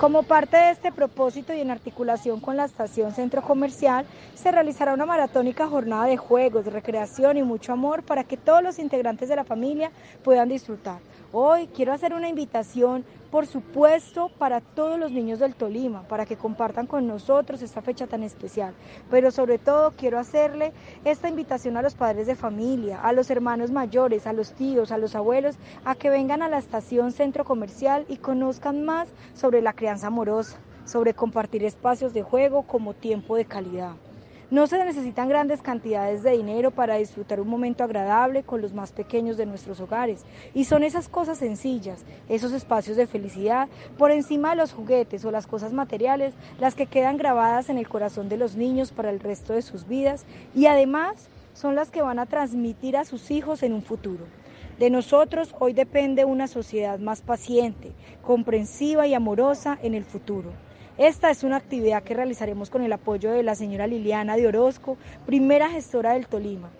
Como parte de este propósito y en articulación con la estación Centro Comercial, se realizará una maratónica jornada de juegos, recreación y mucho amor para que todos los integrantes de la familia puedan disfrutar. Hoy quiero hacer una invitación, por supuesto, para todos los niños del Tolima, para que compartan con nosotros esta fecha tan especial. Pero sobre todo quiero hacerle esta invitación a los padres de familia, a los hermanos mayores, a los tíos, a los abuelos, a que vengan a la estación Centro Comercial y conozcan más sobre la amorosa, sobre compartir espacios de juego como tiempo de calidad. No se necesitan grandes cantidades de dinero para disfrutar un momento agradable con los más pequeños de nuestros hogares. Y son esas cosas sencillas, esos espacios de felicidad, por encima de los juguetes o las cosas materiales, las que quedan grabadas en el corazón de los niños para el resto de sus vidas y además son las que van a transmitir a sus hijos en un futuro. De nosotros hoy depende una sociedad más paciente, comprensiva y amorosa en el futuro. Esta es una actividad que realizaremos con el apoyo de la señora Liliana de Orozco, primera gestora del Tolima.